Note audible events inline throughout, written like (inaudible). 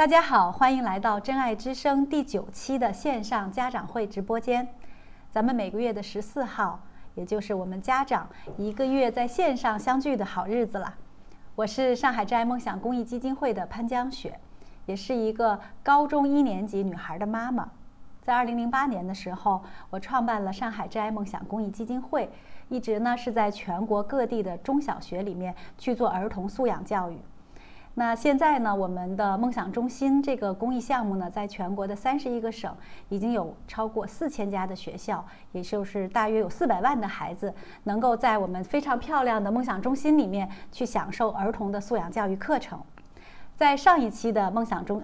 大家好，欢迎来到真爱之声第九期的线上家长会直播间。咱们每个月的十四号，也就是我们家长一个月在线上相聚的好日子了。我是上海真爱梦想公益基金会的潘江雪，也是一个高中一年级女孩的妈妈。在二零零八年的时候，我创办了上海真爱梦想公益基金会，一直呢是在全国各地的中小学里面去做儿童素养教育。那现在呢，我们的梦想中心这个公益项目呢，在全国的三十一个省，已经有超过四千家的学校，也就是大约有四百万的孩子，能够在我们非常漂亮的梦想中心里面去享受儿童的素养教育课程。在上一期的梦想中，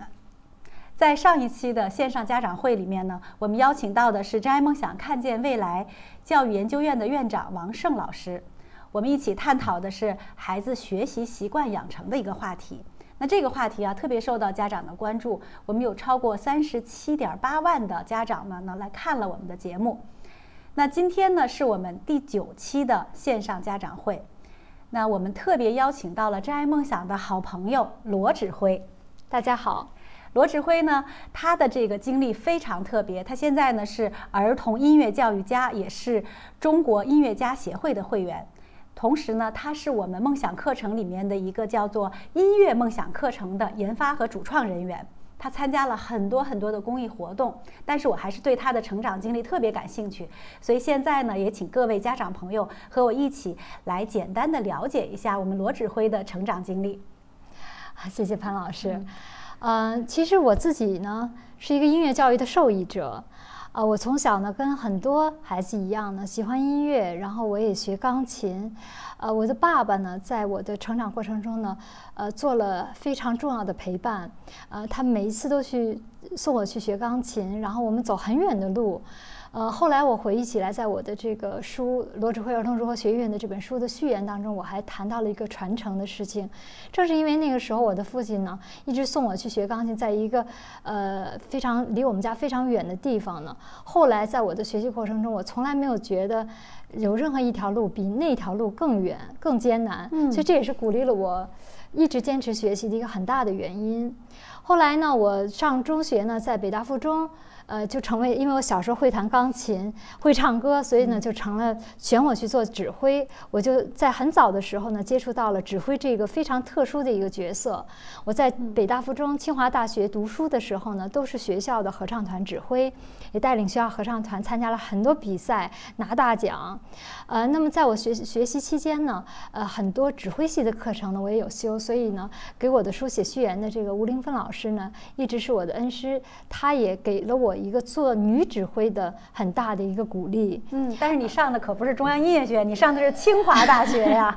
在上一期的线上家长会里面呢，我们邀请到的是真爱梦想看见未来教育研究院的院长王胜老师。我们一起探讨的是孩子学习习惯养成的一个话题。那这个话题啊，特别受到家长的关注。我们有超过三十七点八万的家长呢，呢来看了我们的节目。那今天呢，是我们第九期的线上家长会。那我们特别邀请到了真爱梦想的好朋友罗指挥。大家好，罗指挥呢，他的这个经历非常特别。他现在呢是儿童音乐教育家，也是中国音乐家协会的会员。同时呢，他是我们梦想课程里面的一个叫做音乐梦想课程的研发和主创人员。他参加了很多很多的公益活动，但是我还是对他的成长经历特别感兴趣。所以现在呢，也请各位家长朋友和我一起来简单的了解一下我们罗指挥的成长经历。啊，谢谢潘老师。嗯，其实我自己呢是一个音乐教育的受益者。啊，我从小呢跟很多孩子一样呢，喜欢音乐，然后我也学钢琴。呃，我的爸爸呢，在我的成长过程中呢，呃，做了非常重要的陪伴。呃，他每一次都去送我去学钢琴，然后我们走很远的路。呃，后来我回忆起来，在我的这个书《罗志辉儿童如何学音乐》的这本书的序言当中，我还谈到了一个传承的事情。正是因为那个时候，我的父亲呢，一直送我去学钢琴，在一个呃非常离我们家非常远的地方呢。后来在我的学习过程中，我从来没有觉得有任何一条路比那条路更远、更艰难。嗯，所以这也是鼓励了我一直坚持学习的一个很大的原因。后来呢，我上中学呢，在北大附中。呃，就成为，因为我小时候会弹钢琴，会唱歌，所以呢，就成了选我去做指挥。我就在很早的时候呢，接触到了指挥这个非常特殊的一个角色。我在北大附中、清华大学读书的时候呢，都是学校的合唱团指挥，也带领学校合唱团参加了很多比赛，拿大奖。呃，那么在我学学习期间呢，呃，很多指挥系的课程呢，我也有修，所以呢，给我的书写序言的这个吴玲芬老师呢，一直是我的恩师，他也给了我。一个做女指挥的很大的一个鼓励，嗯，但是你上的可不是中央音乐学院，你上的是清华 (laughs) 大学呀。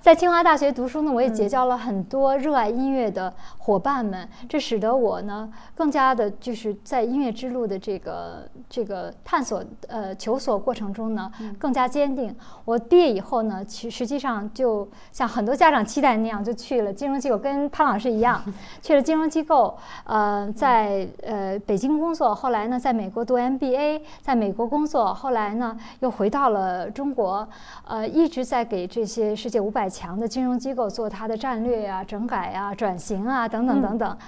在清华大学读书呢，我也结交了很多热爱音乐的伙伴们，这使得我呢更加的就是在音乐之路的这个这个探索呃求索过程中呢更加坚定。我毕业以后呢，其实际上就像很多家长期待那样，就去了金融机构，跟潘老师一样 (laughs) 去了金融机构，呃，在呃北。京工作，后来呢，在美国读 MBA，在美国工作，后来呢，又回到了中国，呃，一直在给这些世界五百强的金融机构做它的战略呀、整改啊、转型啊等等等等，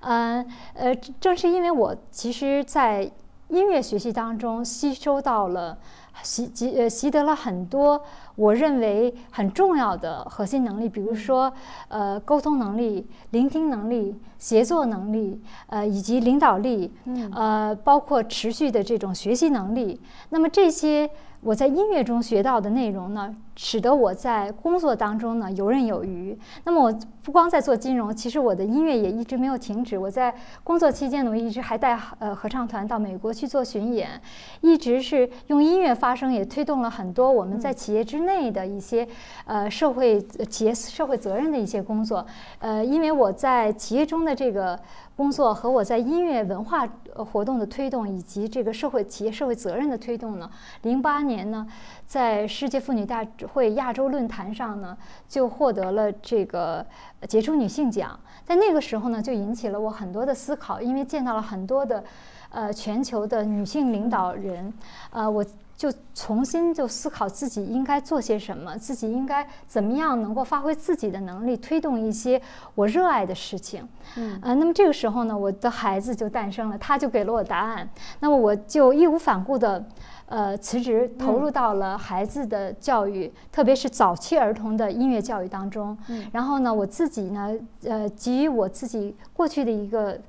嗯呃，正是因为我其实，在音乐学习当中吸收到了。习习呃习得了很多我认为很重要的核心能力，比如说呃沟通能力、聆听能力、协作能力，呃以及领导力，呃包括持续的这种学习能力。那么这些。我在音乐中学到的内容呢，使得我在工作当中呢游刃有余。那么我不光在做金融，其实我的音乐也一直没有停止。我在工作期间呢，我一直还带呃合唱团到美国去做巡演，一直是用音乐发生，也推动了很多我们在企业之内的一些呃社会企业社会责任的一些工作。呃，因为我在企业中的这个。工作和我在音乐文化活动的推动，以及这个社会企业社会责任的推动呢，零八年呢，在世界妇女大会亚洲论坛上呢，就获得了这个杰出女性奖。在那个时候呢，就引起了我很多的思考，因为见到了很多的，呃，全球的女性领导人，呃，我就重新就思考自己应该做些什么，自己应该怎么样能够发挥自己的能力，推动一些我热爱的事情。嗯，呃，那么这个时候呢，我的孩子就诞生了，他就给了我答案。那么我就义无反顾的，呃，辞职投入到了孩子的教育，特别是早期儿童的音乐教育当中。嗯，然后呢，我自己呢，呃，给予我自己过去的一个。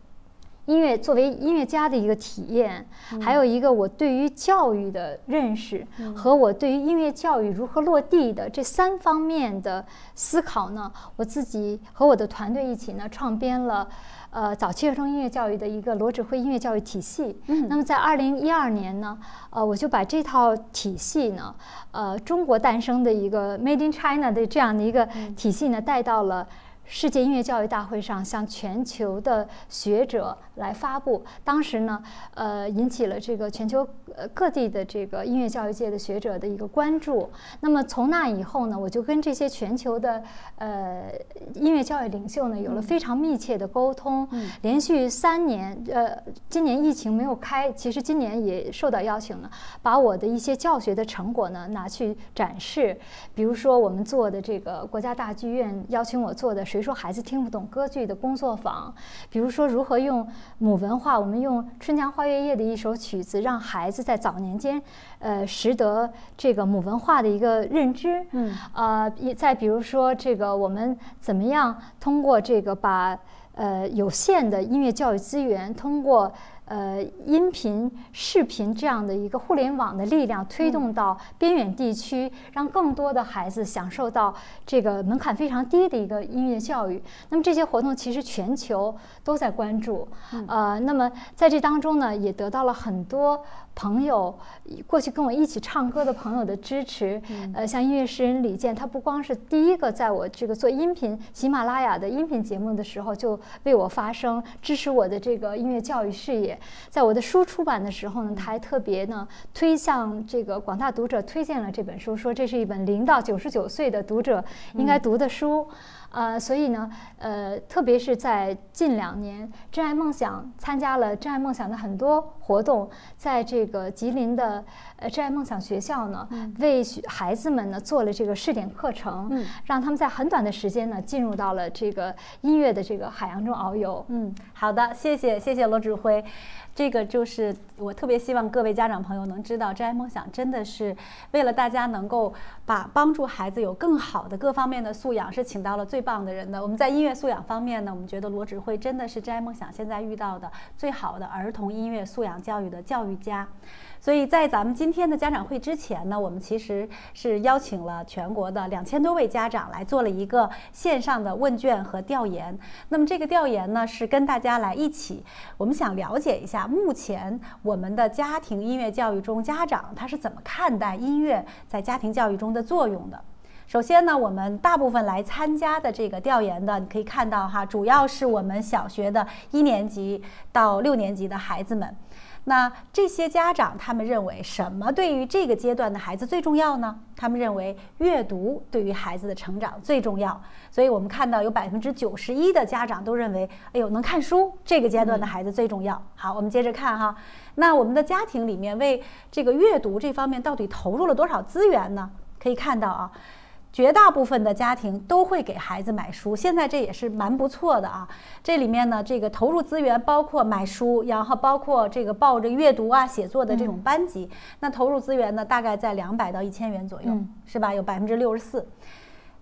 音乐作为音乐家的一个体验，还有一个我对于教育的认识和我对于音乐教育如何落地的这三方面的思考呢，我自己和我的团队一起呢创编了，呃，早期儿童音乐教育的一个罗指挥音乐教育体系。嗯，那么在二零一二年呢，呃，我就把这套体系呢，呃，中国诞生的一个 Made in China 的这样的一个体系呢，带到了。世界音乐教育大会上向全球的学者来发布，当时呢，呃，引起了这个全球呃各地的这个音乐教育界的学者的一个关注。那么从那以后呢，我就跟这些全球的呃音乐教育领袖呢有了非常密切的沟通。连续三年，呃，今年疫情没有开，其实今年也受到邀请了，把我的一些教学的成果呢拿去展示。比如说我们做的这个国家大剧院邀请我做的。比如说孩子听不懂歌剧的工作坊，比如说如何用母文化，我们用《春江花月夜》的一首曲子，让孩子在早年间，呃，识得这个母文化的一个认知。嗯，呃，也再比如说这个，我们怎么样通过这个把呃有限的音乐教育资源，通过。呃，音频、视频这样的一个互联网的力量推动到边远地区，让更多的孩子享受到这个门槛非常低的一个音乐教育。那么这些活动其实全球都在关注，呃，那么在这当中呢，也得到了很多。朋友，过去跟我一起唱歌的朋友的支持，呃，像音乐诗人李健，他不光是第一个在我这个做音频喜马拉雅的音频节目的时候就为我发声，支持我的这个音乐教育事业，在我的书出版的时候呢，他还特别呢推向这个广大读者推荐了这本书，说这是一本零到九十九岁的读者应该读的书。呃，所以呢，呃，特别是在近两年，真爱梦想参加了真爱梦想的很多活动，在这个吉林的呃真爱梦想学校呢，为孩子们呢做了这个试点课程，嗯，让他们在很短的时间呢进入到了这个音乐的这个海洋中遨游。嗯，好的，谢谢谢谢罗指挥。这个就是我特别希望各位家长朋友能知道，真爱梦想真的是为了大家能够把帮助孩子有更好的各方面的素养，是请到了最棒的人的。我们在音乐素养方面呢，我们觉得罗指挥真的是真爱梦想现在遇到的最好的儿童音乐素养教育的教育家。所以在咱们今天的家长会之前呢，我们其实是邀请了全国的两千多位家长来做了一个线上的问卷和调研。那么这个调研呢，是跟大家来一起，我们想了解一下目前我们的家庭音乐教育中，家长他是怎么看待音乐在家庭教育中的作用的。首先呢，我们大部分来参加的这个调研的，你可以看到哈，主要是我们小学的一年级到六年级的孩子们。那这些家长他们认为什么对于这个阶段的孩子最重要呢？他们认为阅读对于孩子的成长最重要。所以我们看到有百分之九十一的家长都认为，哎呦，能看书这个阶段的孩子最重要。好，我们接着看哈。那我们的家庭里面为这个阅读这方面到底投入了多少资源呢？可以看到啊。绝大部分的家庭都会给孩子买书，现在这也是蛮不错的啊。这里面呢，这个投入资源包括买书，然后包括这个报着阅读啊、写作的这种班级，那投入资源呢，大概在两百到一千元左右，是吧？有百分之六十四。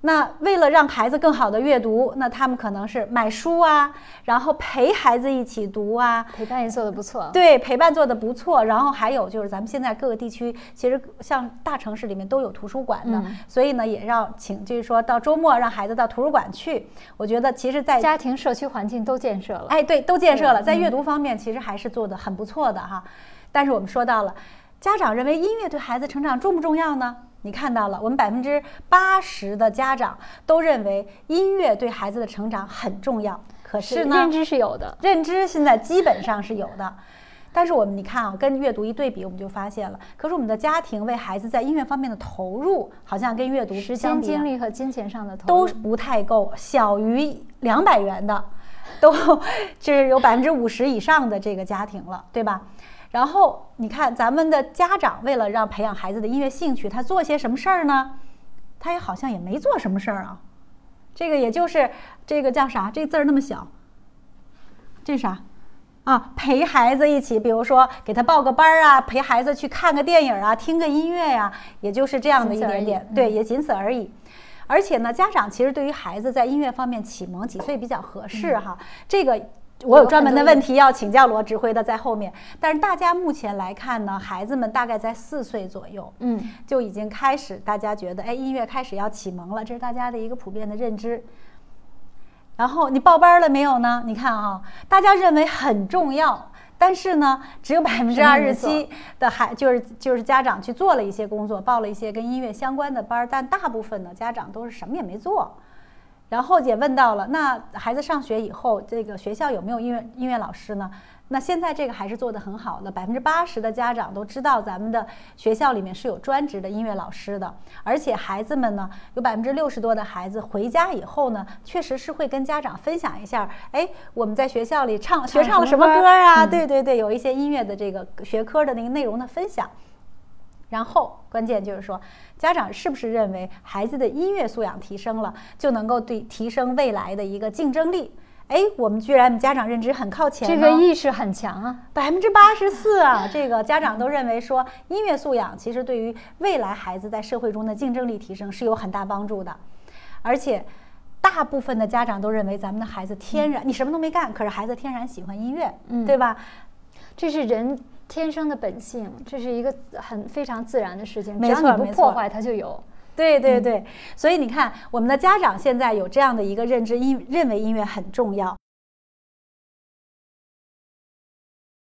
那为了让孩子更好的阅读，那他们可能是买书啊，然后陪孩子一起读啊，陪伴也做得不错。对，陪伴做得不错。然后还有就是咱们现在各个地区，其实像大城市里面都有图书馆的，所以呢，也让请就是说到周末让孩子到图书馆去。我觉得其实，在家庭社区环境都建设了。哎，对，都建设了，在阅读方面其实还是做得很不错的哈。但是我们说到了，家长认为音乐对孩子成长重不重要呢？你看到了，我们百分之八十的家长都认为音乐对孩子的成长很重要。可是呢，认知是有的，认知现在基本上是有的。但是我们你看啊，跟阅读一对比，我们就发现了。可是我们的家庭为孩子在音乐方面的投入，好像跟阅读时间、精力和金钱上的投入都不太够，小于两百元的，都就是有百分之五十以上的这个家庭了，对吧？然后你看，咱们的家长为了让培养孩子的音乐兴趣，他做些什么事儿呢？他也好像也没做什么事儿啊。这个也就是这个叫啥？这字儿那么小，这啥？啊，陪孩子一起，比如说给他报个班儿啊，陪孩子去看个电影啊，听个音乐呀，也就是这样的一点点，对，也仅此而已。而且呢，家长其实对于孩子在音乐方面启蒙，几岁比较合适哈？这个我有专门的问题要请教罗指挥的，在后面。但是大家目前来看呢，孩子们大概在四岁左右，嗯，就已经开始，大家觉得哎，音乐开始要启蒙了，这是大家的一个普遍的认知。然后你报班了没有呢？你看啊，大家认为很重要，但是呢，只有百分之二十七的孩就是就是家长去做了一些工作，报了一些跟音乐相关的班儿，但大部分的家长都是什么也没做。然后也问到了，那孩子上学以后，这个学校有没有音乐音乐老师呢？那现在这个还是做得很好的，百分之八十的家长都知道咱们的学校里面是有专职的音乐老师的，而且孩子们呢，有百分之六十多的孩子回家以后呢，确实是会跟家长分享一下，哎，我们在学校里唱学唱了什么歌啊？对对对，有一些音乐的这个学科的那个内容的分享。然后关键就是说，家长是不是认为孩子的音乐素养提升了，就能够对提升未来的一个竞争力？哎，我们居然家长认知很靠前，这个意识很强啊，百分之八十四啊！(laughs) 这个家长都认为说，音乐素养其实对于未来孩子在社会中的竞争力提升是有很大帮助的，而且大部分的家长都认为咱们的孩子天然，你什么都没干，可是孩子天然喜欢音乐，嗯，对吧？这是人天生的本性，这是一个很非常自然的事情，只要你不破坏它就有。对对对，所以你看，我们的家长现在有这样的一个认知，音认为音乐很重要。